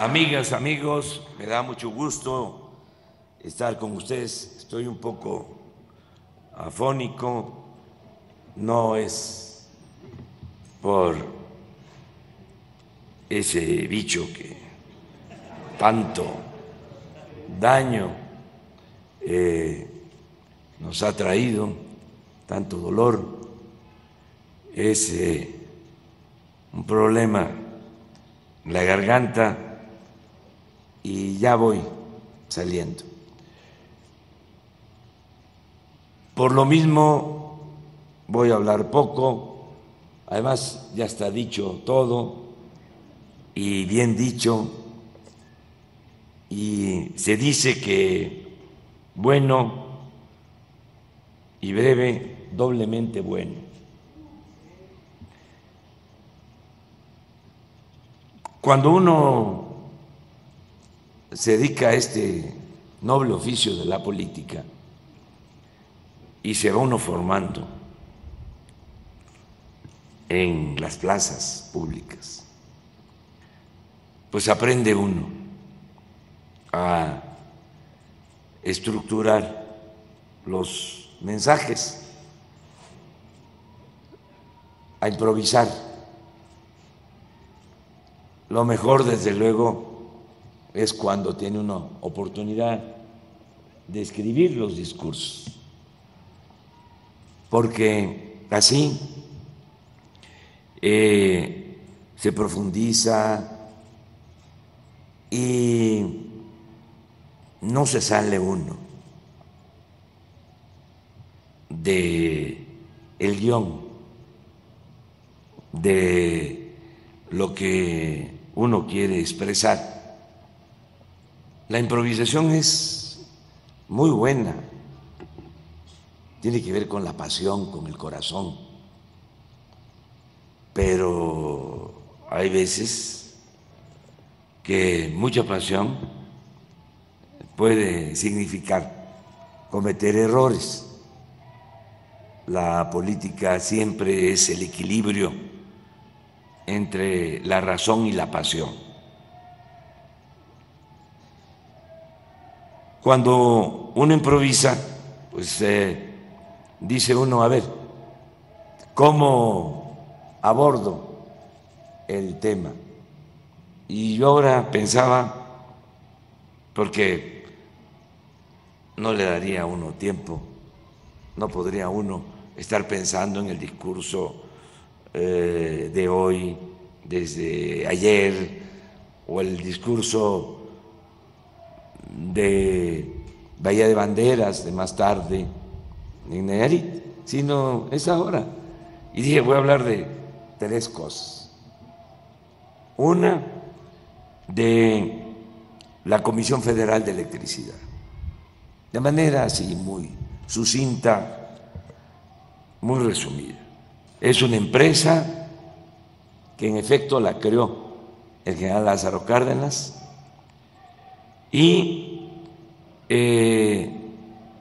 Amigas, amigos, me da mucho gusto estar con ustedes. Estoy un poco afónico, no es por ese bicho que tanto daño eh, nos ha traído, tanto dolor, es eh, un problema en la garganta y ya voy saliendo. Por lo mismo voy a hablar poco, además ya está dicho todo y bien dicho, y se dice que bueno y breve, doblemente bueno. Cuando uno se dedica a este noble oficio de la política y se va uno formando en las plazas públicas, pues aprende uno a estructurar los mensajes, a improvisar. Lo mejor, desde luego, es cuando tiene una oportunidad de escribir los discursos, porque así eh, se profundiza y no se sale uno de el guion de lo que uno quiere expresar. La improvisación es muy buena, tiene que ver con la pasión, con el corazón, pero hay veces que mucha pasión puede significar cometer errores. La política siempre es el equilibrio entre la razón y la pasión. Cuando uno improvisa, pues eh, dice uno, a ver, ¿cómo abordo el tema? Y yo ahora pensaba, porque no le daría a uno tiempo, no podría uno estar pensando en el discurso eh, de hoy, desde ayer, o el discurso de Bahía de Banderas, de más tarde, en Nayarit, sino es ahora. Y dije, voy a hablar de tres cosas. Una, de la Comisión Federal de Electricidad, de manera así muy sucinta, muy resumida. Es una empresa que en efecto la creó el general Lázaro Cárdenas y eh,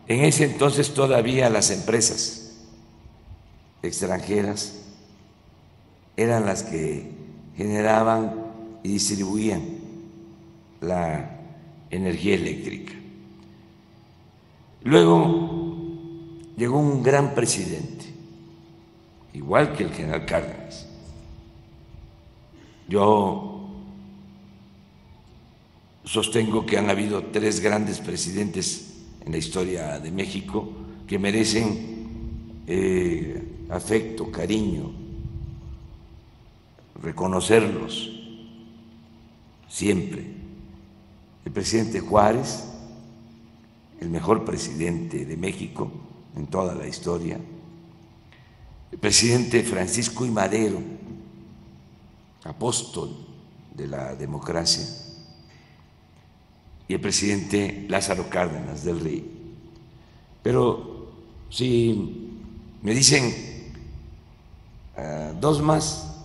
en ese entonces todavía las empresas extranjeras eran las que generaban y distribuían la energía eléctrica. Luego llegó un gran presidente, igual que el general Cárdenas. Yo sostengo que han habido tres grandes presidentes en la historia de México que merecen eh, afecto, cariño, reconocerlos siempre. El presidente Juárez, el mejor presidente de México en toda la historia, el presidente Francisco I. Madero, apóstol de la democracia, y el presidente Lázaro Cárdenas del Rey. Pero si me dicen uh, dos más,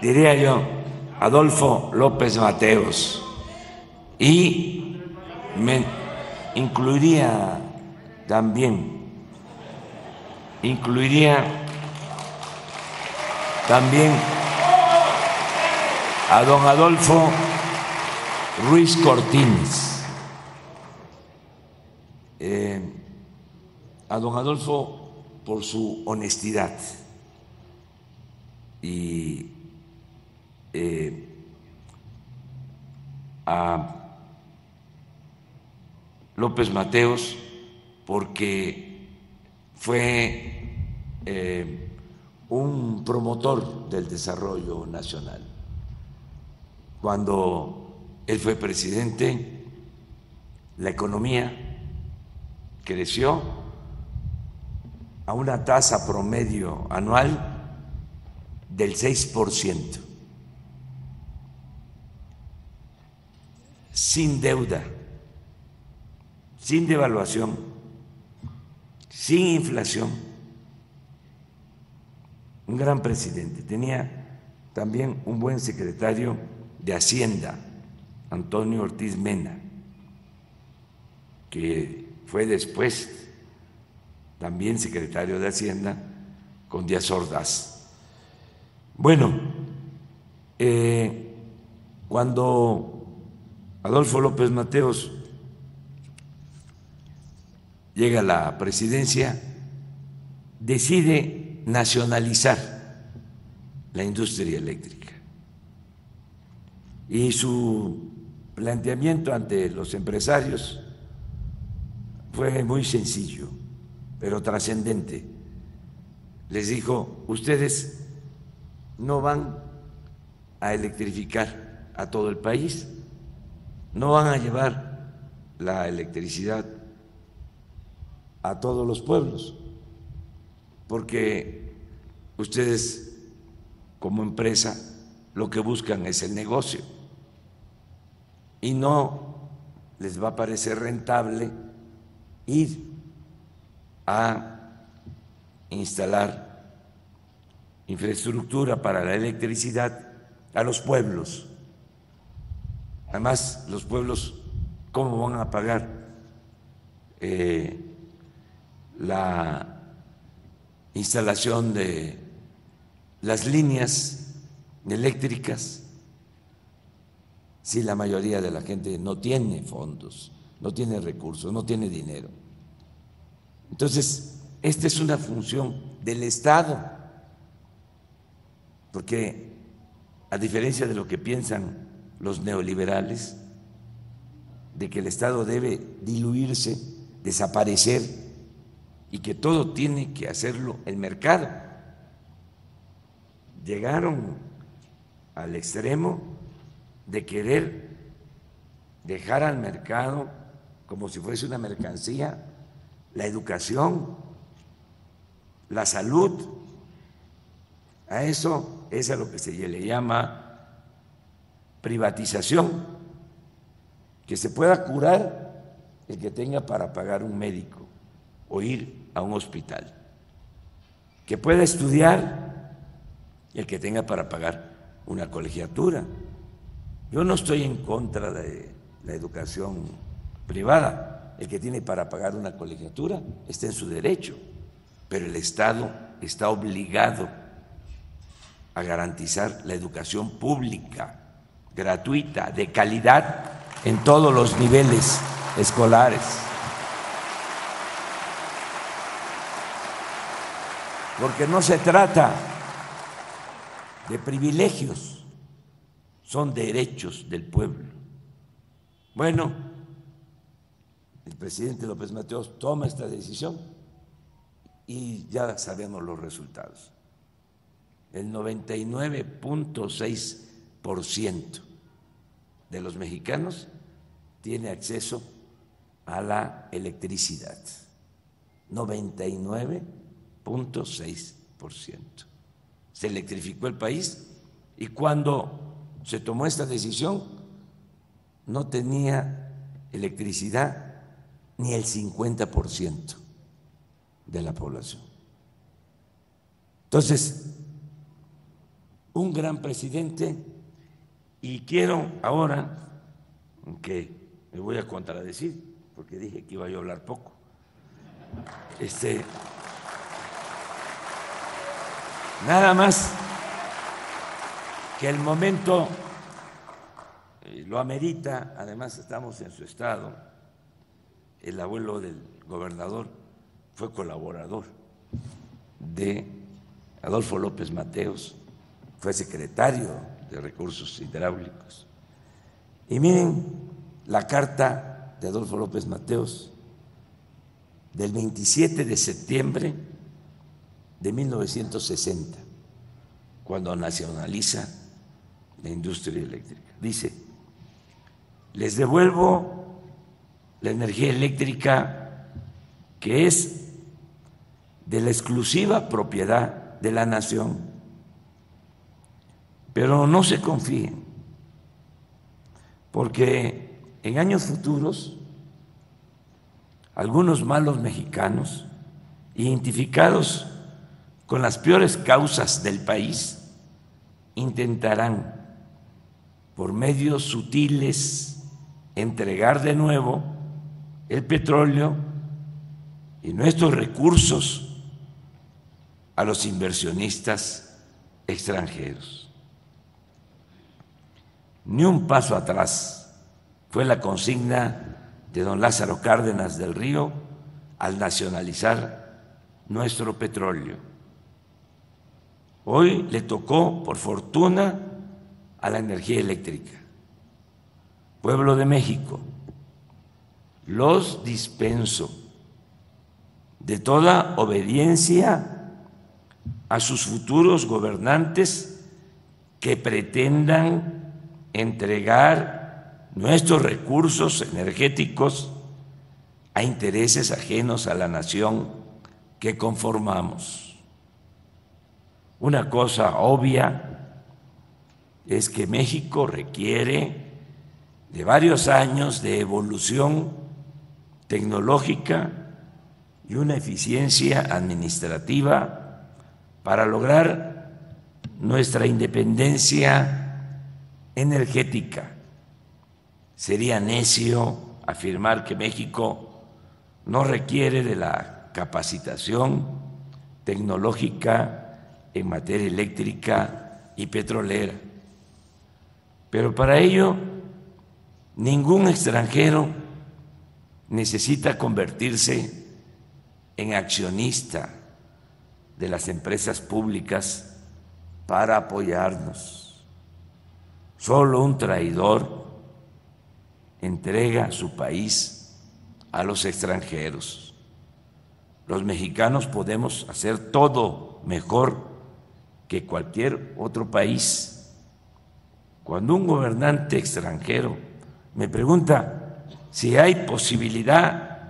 diría yo Adolfo López Mateos y me incluiría también incluiría también a don Adolfo Ruiz Cortines. Eh, a don Adolfo por su honestidad y eh, a López Mateos porque fue eh, un promotor del desarrollo nacional. Cuando él fue presidente, la economía creció a una tasa promedio anual del 6%, sin deuda, sin devaluación, sin inflación. Un gran presidente. Tenía también un buen secretario de Hacienda, Antonio Ortiz Mena, que fue después también secretario de Hacienda con Díaz Ordaz. Bueno, eh, cuando Adolfo López Mateos llega la presidencia, decide nacionalizar la industria eléctrica. Y su planteamiento ante los empresarios fue muy sencillo, pero trascendente. Les dijo, ustedes no van a electrificar a todo el país, no van a llevar la electricidad a todos los pueblos, porque ustedes como empresa lo que buscan es el negocio y no les va a parecer rentable ir a instalar infraestructura para la electricidad a los pueblos. Además, los pueblos, ¿cómo van a pagar eh, la instalación de las líneas eléctricas si la mayoría de la gente no tiene fondos, no tiene recursos, no tiene dinero? Entonces, esta es una función del Estado, porque a diferencia de lo que piensan los neoliberales, de que el Estado debe diluirse, desaparecer, y que todo tiene que hacerlo el mercado. Llegaron al extremo de querer dejar al mercado como si fuese una mercancía la educación, la salud. A eso es a lo que se le llama privatización, que se pueda curar el que tenga para pagar un médico o ir a un hospital, que pueda estudiar el que tenga para pagar una colegiatura. Yo no estoy en contra de la educación privada. El que tiene para pagar una colegiatura está en su derecho, pero el Estado está obligado a garantizar la educación pública, gratuita, de calidad en todos los niveles escolares. Porque no se trata de privilegios, son derechos del pueblo. Bueno, el presidente López Mateos toma esta decisión y ya sabemos los resultados. El 99.6% de los mexicanos tiene acceso a la electricidad. 99 ciento Se electrificó el país y cuando se tomó esta decisión no tenía electricidad ni el 50% de la población. Entonces, un gran presidente y quiero ahora, aunque me voy a contradecir, porque dije que iba a hablar poco, este, Nada más que el momento eh, lo amerita, además estamos en su estado, el abuelo del gobernador fue colaborador de Adolfo López Mateos, fue secretario de Recursos Hidráulicos. Y miren la carta de Adolfo López Mateos del 27 de septiembre de 1960, cuando nacionaliza la industria eléctrica. Dice, les devuelvo la energía eléctrica que es de la exclusiva propiedad de la nación, pero no se confíen, porque en años futuros algunos malos mexicanos, identificados con las peores causas del país, intentarán por medios sutiles entregar de nuevo el petróleo y nuestros recursos a los inversionistas extranjeros. Ni un paso atrás fue la consigna de don Lázaro Cárdenas del Río al nacionalizar nuestro petróleo. Hoy le tocó, por fortuna, a la energía eléctrica. Pueblo de México, los dispenso de toda obediencia a sus futuros gobernantes que pretendan entregar nuestros recursos energéticos a intereses ajenos a la nación que conformamos. Una cosa obvia es que México requiere de varios años de evolución tecnológica y una eficiencia administrativa para lograr nuestra independencia energética. Sería necio afirmar que México no requiere de la capacitación tecnológica en materia eléctrica y petrolera. Pero para ello, ningún extranjero necesita convertirse en accionista de las empresas públicas para apoyarnos. Solo un traidor entrega su país a los extranjeros. Los mexicanos podemos hacer todo mejor que cualquier otro país. Cuando un gobernante extranjero me pregunta si hay posibilidad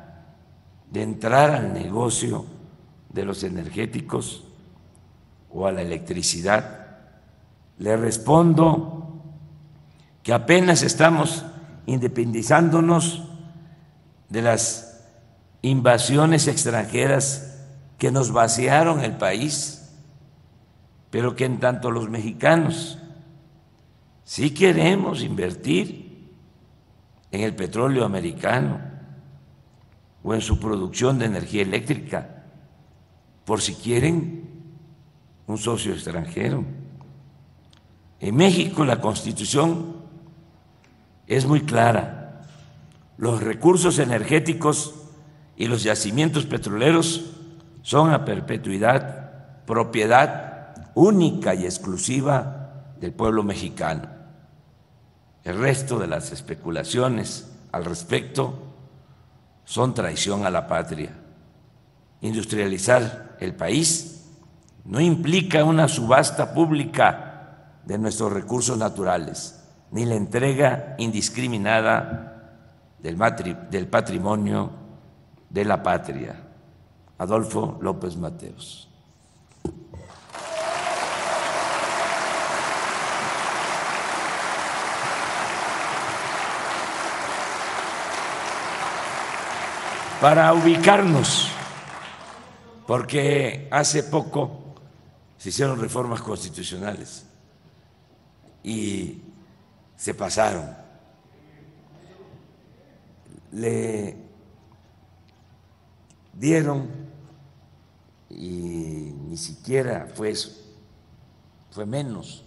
de entrar al negocio de los energéticos o a la electricidad, le respondo que apenas estamos independizándonos de las invasiones extranjeras que nos vaciaron el país, pero que en tanto los mexicanos sí queremos invertir en el petróleo americano o en su producción de energía eléctrica, por si quieren un socio extranjero. En México la constitución es muy clara. Los recursos energéticos y los yacimientos petroleros son a perpetuidad propiedad única y exclusiva del pueblo mexicano. El resto de las especulaciones al respecto son traición a la patria. Industrializar el país no implica una subasta pública de nuestros recursos naturales ni la entrega indiscriminada del, del patrimonio de la patria. Adolfo López Mateos. Para ubicarnos, porque hace poco se hicieron reformas constitucionales y se pasaron. Le dieron, y ni siquiera fue fue menos.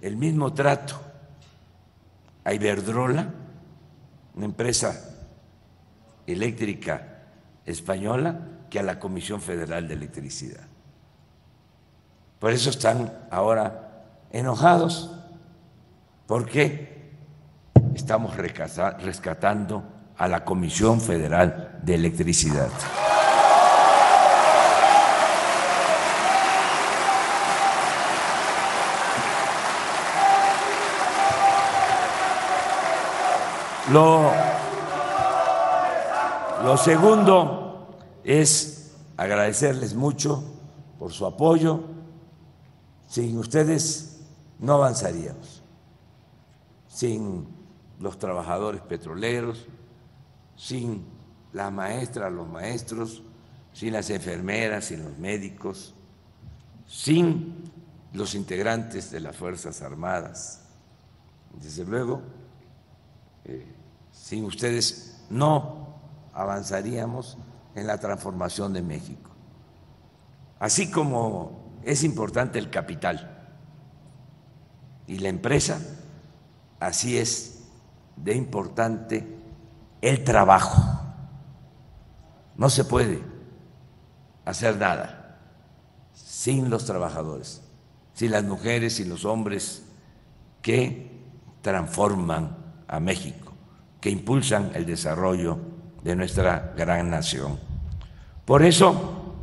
El mismo trato a Iberdrola, una empresa eléctrica española, que a la Comisión Federal de Electricidad. Por eso están ahora enojados, porque estamos rescatando a la Comisión Federal de Electricidad. Lo, lo segundo es agradecerles mucho por su apoyo. Sin ustedes no avanzaríamos. Sin los trabajadores petroleros, sin las maestras, los maestros, sin las enfermeras, sin los médicos, sin los integrantes de las Fuerzas Armadas. Desde luego, eh, sin ustedes no avanzaríamos en la transformación de México. Así como es importante el capital y la empresa, así es de importante el trabajo. No se puede hacer nada sin los trabajadores, sin las mujeres y los hombres que transforman a México, que impulsan el desarrollo de nuestra gran nación. Por eso,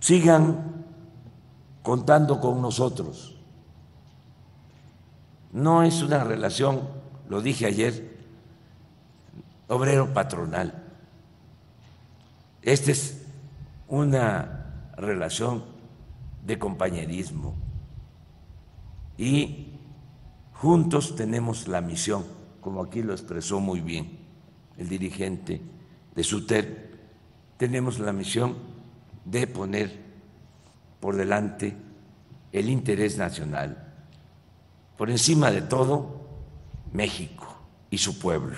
sigan contando con nosotros. No es una relación, lo dije ayer, obrero patronal. Esta es una relación de compañerismo y Juntos tenemos la misión, como aquí lo expresó muy bien el dirigente de SUTER, tenemos la misión de poner por delante el interés nacional, por encima de todo México y su pueblo.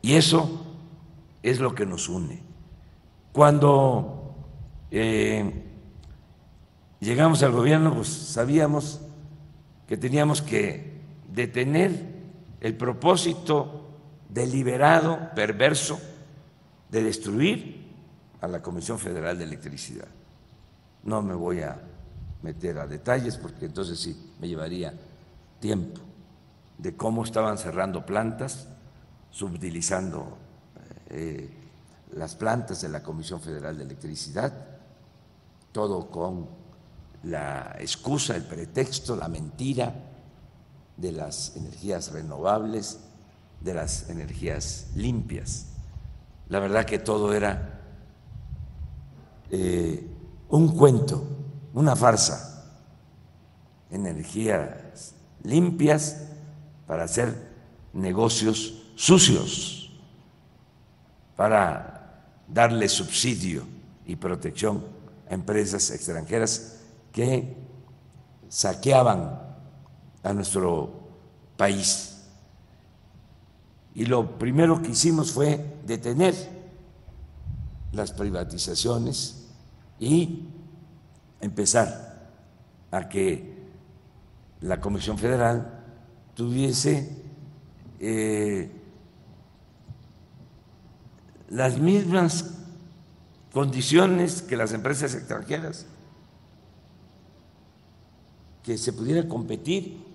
Y eso es lo que nos une. Cuando eh, llegamos al gobierno, pues sabíamos que teníamos que detener el propósito deliberado, perverso, de destruir a la Comisión Federal de Electricidad. No me voy a meter a detalles porque entonces sí me llevaría tiempo de cómo estaban cerrando plantas, subutilizando eh, las plantas de la Comisión Federal de Electricidad, todo con la excusa, el pretexto, la mentira de las energías renovables, de las energías limpias. La verdad que todo era eh, un cuento, una farsa. Energías limpias para hacer negocios sucios, para darle subsidio y protección a empresas extranjeras que saqueaban a nuestro país. Y lo primero que hicimos fue detener las privatizaciones y empezar a que la Comisión Federal tuviese eh, las mismas condiciones que las empresas extranjeras que se pudiera competir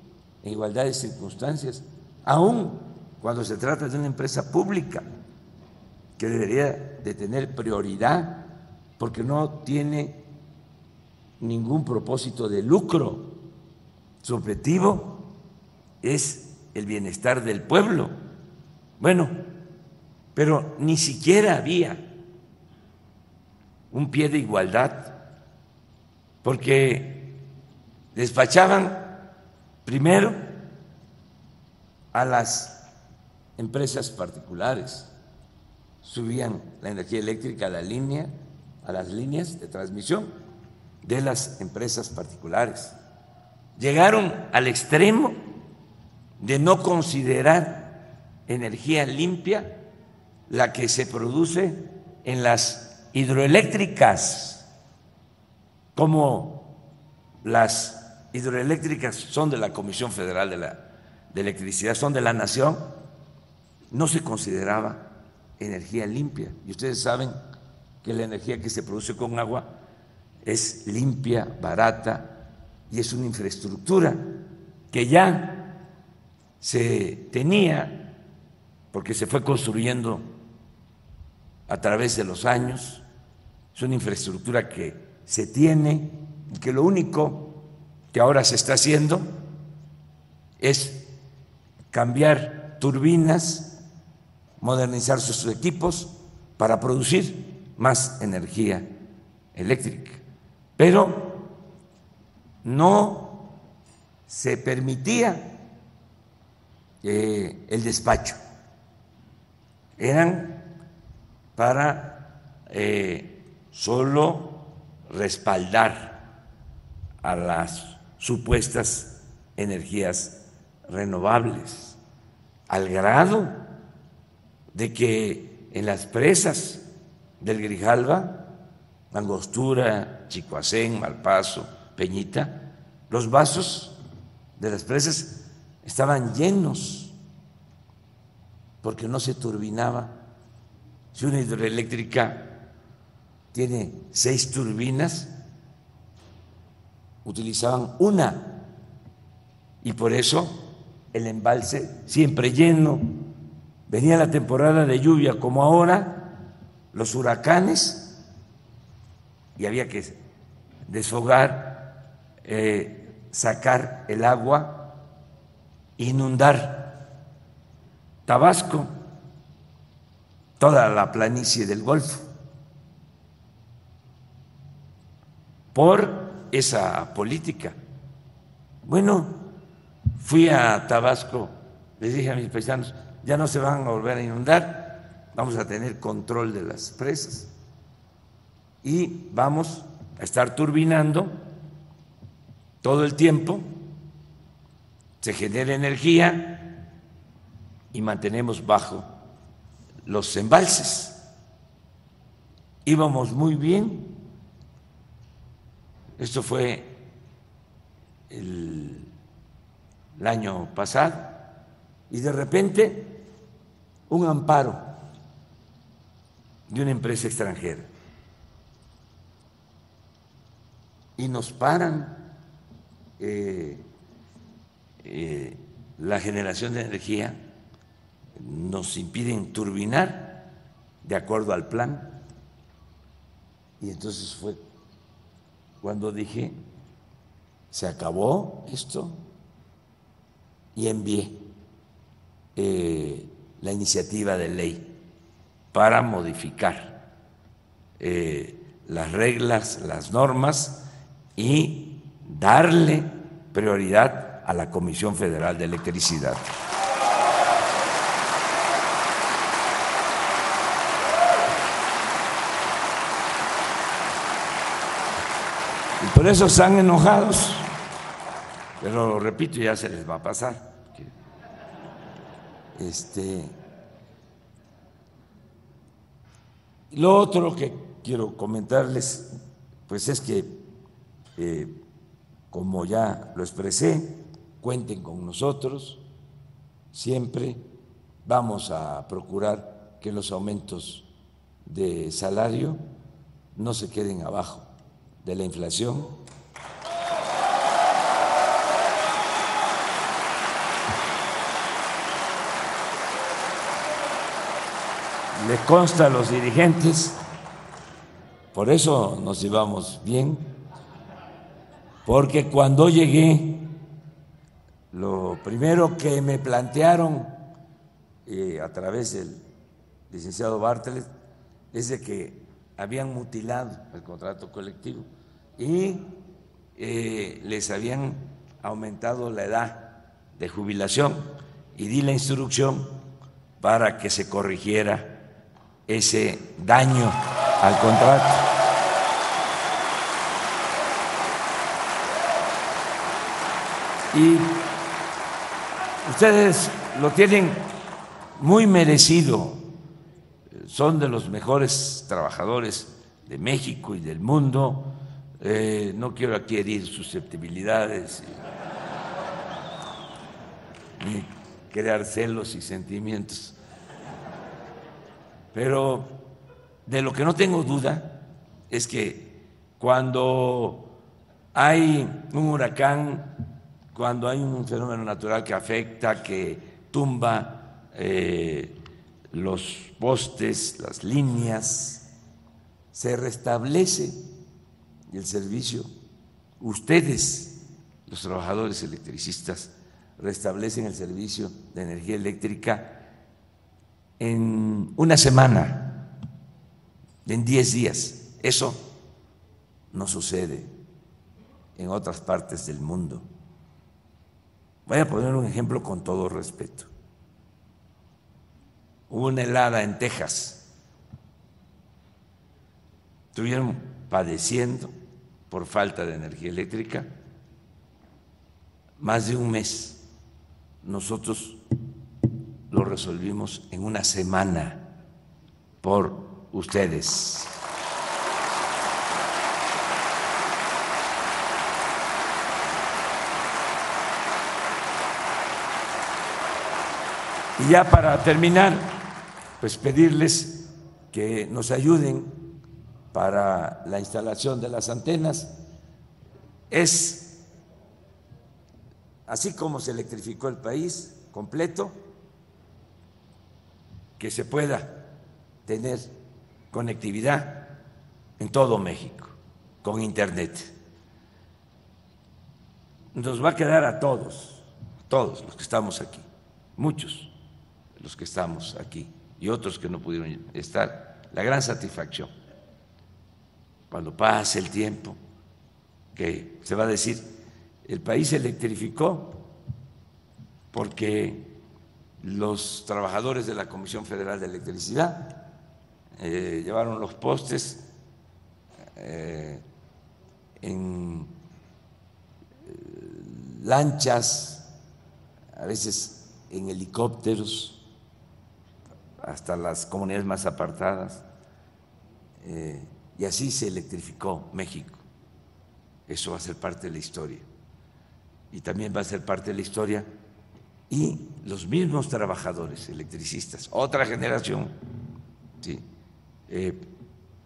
en igualdad de circunstancias, aun cuando se trata de una empresa pública que debería de tener prioridad porque no tiene ningún propósito de lucro. Su objetivo es el bienestar del pueblo. Bueno, pero ni siquiera había un pie de igualdad, porque despachaban primero a las empresas particulares, subían la energía eléctrica a la línea, a las líneas de transmisión de las empresas particulares. Llegaron al extremo de no considerar energía limpia la que se produce en las hidroeléctricas como las hidroeléctricas son de la Comisión Federal de, la, de Electricidad, son de la Nación, no se consideraba energía limpia. Y ustedes saben que la energía que se produce con agua es limpia, barata y es una infraestructura que ya se tenía porque se fue construyendo a través de los años, es una infraestructura que se tiene y que lo único que ahora se está haciendo es cambiar turbinas, modernizar sus equipos para producir más energía eléctrica. Pero no se permitía eh, el despacho. Eran para eh, solo respaldar a las supuestas energías renovables, al grado de que en las presas del Grijalva, Angostura, Chicoacén, Malpaso, Peñita, los vasos de las presas estaban llenos porque no se turbinaba. Si una hidroeléctrica tiene seis turbinas, utilizaban una y por eso el embalse siempre lleno. Venía la temporada de lluvia como ahora, los huracanes, y había que desfogar, eh, sacar el agua, inundar Tabasco toda la planicie del Golfo por esa política. Bueno, fui a Tabasco, les dije a mis paisanos, ya no se van a volver a inundar, vamos a tener control de las presas y vamos a estar turbinando todo el tiempo, se genera energía y mantenemos bajo los embalses. Íbamos muy bien. Esto fue el, año pasado y de repente un amparo de una empresa extranjera y nos paran eh, eh, la generación de energía nos impiden turbinar de acuerdo al plan. Y entonces fue cuando dije, se acabó esto y envié eh, la iniciativa de ley para modificar eh, las reglas, las normas y darle prioridad a la Comisión Federal de Electricidad. Por eso están enojados, pero lo repito, ya se les va a pasar. Este, lo otro que quiero comentarles, pues es que, eh, como ya lo expresé, cuenten con nosotros, siempre vamos a procurar que los aumentos de salario no se queden abajo de la inflación. Les consta a los dirigentes, por eso nos llevamos bien, porque cuando llegué, lo primero que me plantearon eh, a través del licenciado Bartlett es de que habían mutilado el contrato colectivo y eh, les habían aumentado la edad de jubilación y di la instrucción para que se corrigiera ese daño al contrato. Y ustedes lo tienen muy merecido son de los mejores trabajadores de México y del mundo, eh, no quiero aquí herir susceptibilidades ni crear celos y sentimientos, pero de lo que no tengo duda es que cuando hay un huracán, cuando hay un fenómeno natural que afecta, que tumba eh, los postes, las líneas, se restablece el servicio. Ustedes, los trabajadores electricistas, restablecen el servicio de energía eléctrica en una semana, en diez días. Eso no sucede en otras partes del mundo. Voy a poner un ejemplo con todo respeto. Hubo una helada en Texas. Estuvieron padeciendo por falta de energía eléctrica más de un mes. Nosotros lo resolvimos en una semana por ustedes. Y ya para terminar, pues pedirles que nos ayuden para la instalación de las antenas. Es así como se electrificó el país completo, que se pueda tener conectividad en todo México con Internet. Nos va a quedar a todos, todos los que estamos aquí, muchos los que estamos aquí y otros que no pudieron estar, la gran satisfacción. Cuando pase el tiempo, que se va a decir, el país se electrificó porque los trabajadores de la Comisión Federal de Electricidad eh, llevaron los postes eh, en eh, lanchas, a veces en helicópteros, hasta las comunidades más apartadas, eh, y así se electrificó México. Eso va a ser parte de la historia. Y también va a ser parte de la historia y los mismos trabajadores electricistas, otra generación, eh,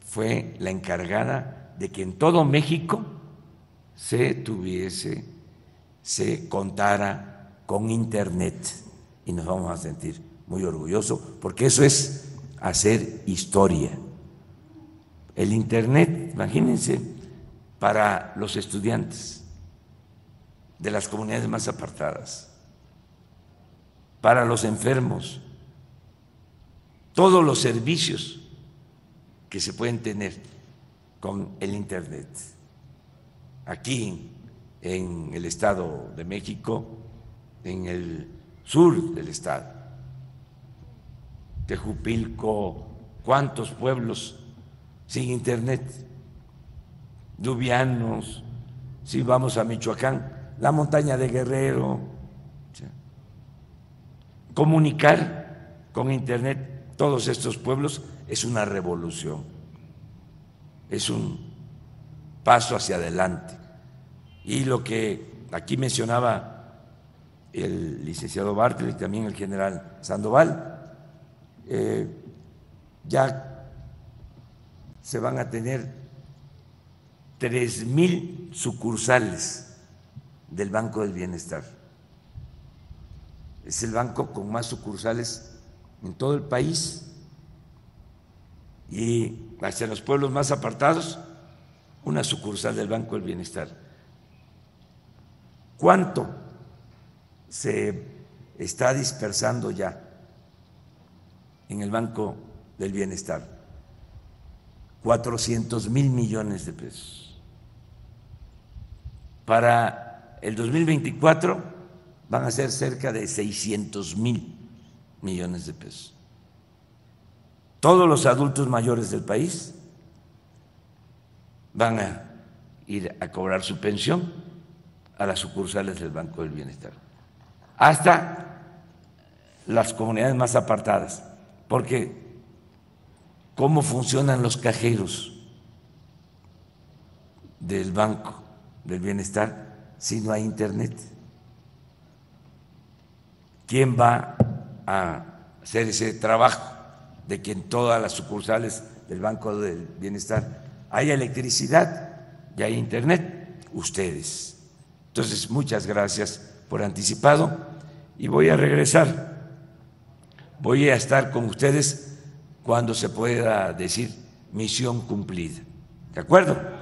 fue la encargada de que en todo México se tuviese, se contara con Internet y nos vamos a sentir muy orgulloso, porque eso es hacer historia. El Internet, imagínense, para los estudiantes de las comunidades más apartadas, para los enfermos, todos los servicios que se pueden tener con el Internet. Aquí en el Estado de México, en el sur del Estado, Tejupilco, cuántos pueblos sin internet, Dubianos, si vamos a Michoacán, la montaña de Guerrero. Comunicar con internet todos estos pueblos es una revolución, es un paso hacia adelante. Y lo que aquí mencionaba el licenciado Bartlett y también el general Sandoval, eh, ya se van a tener tres mil sucursales del Banco del Bienestar. Es el banco con más sucursales en todo el país y hacia los pueblos más apartados, una sucursal del Banco del Bienestar. ¿Cuánto se está dispersando ya en el Banco del Bienestar. 400 mil millones de pesos. Para el 2024 van a ser cerca de 600 mil millones de pesos. Todos los adultos mayores del país van a ir a cobrar su pensión a las sucursales del Banco del Bienestar, hasta las comunidades más apartadas porque ¿cómo funcionan los cajeros del Banco del Bienestar si no hay Internet? ¿Quién va a hacer ese trabajo de que en todas las sucursales del Banco del Bienestar haya electricidad y hay Internet? Ustedes. Entonces, muchas gracias por anticipado y voy a regresar. Voy a estar con ustedes cuando se pueda decir misión cumplida. ¿De acuerdo?